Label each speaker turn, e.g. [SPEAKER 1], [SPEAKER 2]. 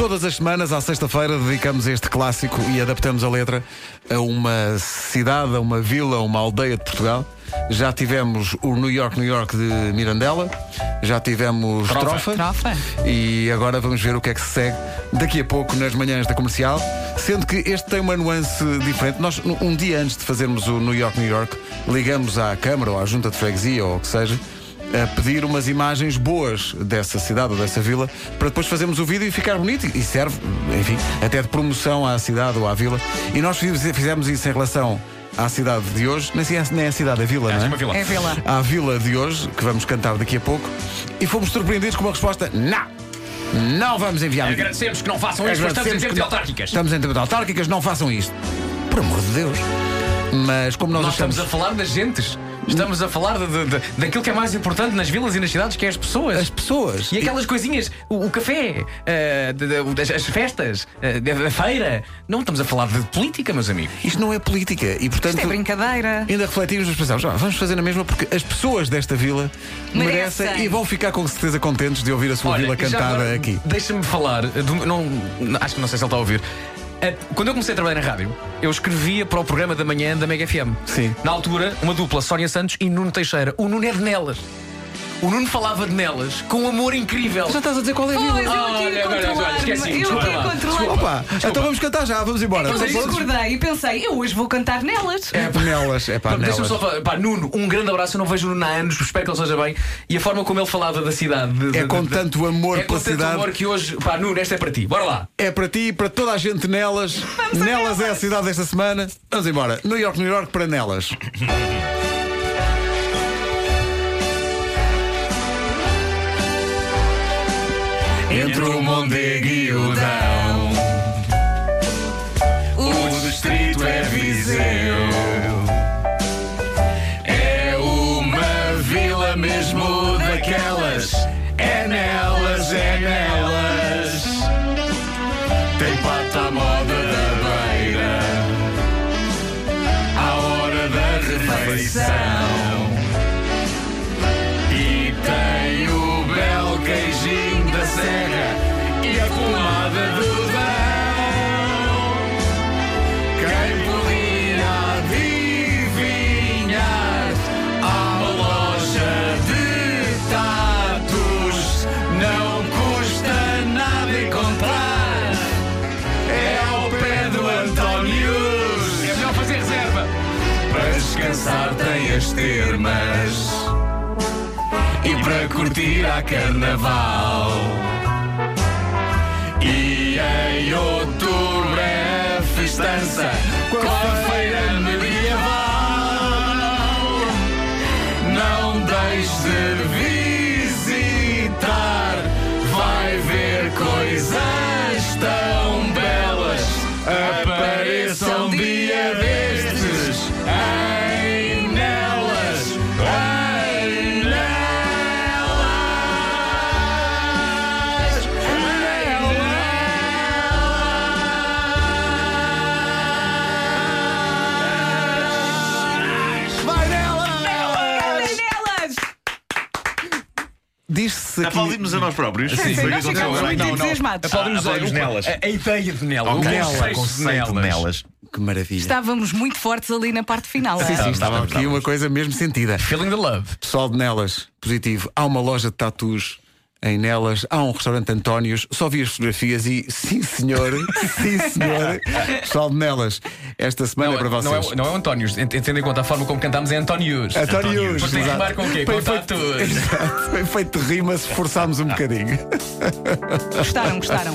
[SPEAKER 1] Todas as semanas, à sexta-feira, dedicamos este clássico e adaptamos a letra a uma cidade, a uma vila, a uma aldeia de Portugal. Já tivemos o New York, New York de Mirandela, já tivemos Trofa,
[SPEAKER 2] Trofa.
[SPEAKER 1] e agora vamos ver o que é que se segue daqui a pouco nas manhãs da comercial. Sendo que este tem uma nuance diferente. Nós, um dia antes de fazermos o New York, New York, ligamos à Câmara ou à Junta de Freguesia ou o que seja a pedir umas imagens boas dessa cidade ou dessa vila para depois fazermos o vídeo e ficar bonito e serve, enfim, até de promoção à cidade ou à vila. E nós fiz- fizemos isso em relação à cidade de hoje, nem é, nem é a cidade, é a vila, não é?
[SPEAKER 3] uma vila.
[SPEAKER 2] É vila.
[SPEAKER 1] À vila de hoje, que vamos cantar daqui a pouco, e fomos surpreendidos com uma resposta: não! Não vamos enviar
[SPEAKER 3] Agradecemos que não façam isto, mas estamos em tempo de
[SPEAKER 1] não-
[SPEAKER 3] autárquicas.
[SPEAKER 1] Estamos em tempo de autárquicas, não façam isto. Por amor de Deus. Mas como nós,
[SPEAKER 3] Nós
[SPEAKER 1] achamos.
[SPEAKER 3] estamos a falar das gentes. Estamos a falar de, de- de- daquilo que é mais importante nas vilas e nas cidades, que é as pessoas.
[SPEAKER 1] As pessoas.
[SPEAKER 3] E aquelas coisinhas, o, o café, de- de- as, as festas, eh, a feira. Não estamos a falar de política, meus amigos.
[SPEAKER 1] Isto não é política e, portanto.
[SPEAKER 2] Isto é brincadeira.
[SPEAKER 1] Ainda refletimos, mas pensamos, "Ah, vamos fazer na mesma porque as pessoas desta vila merecem,
[SPEAKER 2] Merecem.
[SPEAKER 1] e vão ficar com certeza contentes de ouvir a sua vila
[SPEAKER 3] e já
[SPEAKER 1] cantada
[SPEAKER 3] agora,
[SPEAKER 1] aqui.
[SPEAKER 3] Deixa-me falar, do- não, acho que não sei se ele está a ouvir. Eh, Quando eu comecei a trabalhar na rádio, eu escrevia para o programa da manhã da Mega FM.
[SPEAKER 1] Sim.
[SPEAKER 3] Na altura, uma dupla, Sónia Santos e Nuno Teixeira. O Nuno é de Nelas. O Nuno falava de Nelas com um amor incrível.
[SPEAKER 1] Já estás a dizer qual é a
[SPEAKER 2] Pois,
[SPEAKER 1] vila?
[SPEAKER 2] eu aqui
[SPEAKER 3] Olha,
[SPEAKER 2] a
[SPEAKER 3] agora,
[SPEAKER 2] controlar. Eu
[SPEAKER 3] desculpa
[SPEAKER 2] aqui.
[SPEAKER 1] Opa, então vamos cantar já, vamos embora.
[SPEAKER 2] Eu
[SPEAKER 1] Estão
[SPEAKER 2] discordei e pensei, eu hoje vou cantar nelas.
[SPEAKER 1] É panelas, é
[SPEAKER 3] Pá, Deixa-me
[SPEAKER 1] panelas.
[SPEAKER 3] só falar, pá, Nuno, um grande abraço. Eu não vejo o Nuno há anos, espero que ele esteja bem. E a forma como ele falava da cidade. de-
[SPEAKER 1] É
[SPEAKER 3] de-
[SPEAKER 1] com
[SPEAKER 3] de-
[SPEAKER 1] tanto amor
[SPEAKER 3] é com
[SPEAKER 1] pela
[SPEAKER 3] tanto
[SPEAKER 1] cidade.
[SPEAKER 3] amor que hoje, pá, Nuno, esta é para ti. Bora lá.
[SPEAKER 1] É para ti e para toda a gente nelas. Nelas é a cidade desta semana. Vamos embora. New York, New York para nelas.
[SPEAKER 3] Entre o Mondego e o Dão, o distrito é Viseu. É uma vila mesmo daquelas. É nelas, é nelas. Tem pata à moda da beira. À hora da refeição. Termas e para curtir a carnaval. E em outubro é festança com a feira medieval. Não deixe de
[SPEAKER 1] Diz-se aqui.
[SPEAKER 4] Aplaudimos a nós próprios.
[SPEAKER 2] Sim,
[SPEAKER 4] que
[SPEAKER 2] nós ficamos muito
[SPEAKER 4] Não, não.
[SPEAKER 2] entusiasmados.
[SPEAKER 3] Aplaudimos
[SPEAKER 4] nelas.
[SPEAKER 3] A, a ideia de nela,
[SPEAKER 4] Ok,
[SPEAKER 3] o
[SPEAKER 1] Nelas.
[SPEAKER 3] conceito, de
[SPEAKER 4] nelas.
[SPEAKER 1] Que maravilha.
[SPEAKER 2] Estávamos muito fortes ali na parte final.
[SPEAKER 1] Sim,
[SPEAKER 2] é?
[SPEAKER 1] sim, estava
[SPEAKER 4] estávamos,
[SPEAKER 1] aqui uma coisa mesmo sentida.
[SPEAKER 3] Feeling the love.
[SPEAKER 1] Pessoal de Nelas, positivo. Há uma loja de tatus em Nelas, há um restaurante Antónios. Só vi as fotografias e sim, senhor, sim, senhor. Pessoal de Nelas, esta semana é para
[SPEAKER 3] não,
[SPEAKER 1] vocês.
[SPEAKER 3] é, não é Antónios, tendo em conta a forma como cantamos, é Antónios.
[SPEAKER 1] Antónios.
[SPEAKER 3] Porque tem que rimar com o quê? Com tatus.
[SPEAKER 1] Exato. Foi feito de rima se forçarmos um bocadinho.
[SPEAKER 2] Gostaram, gostaram.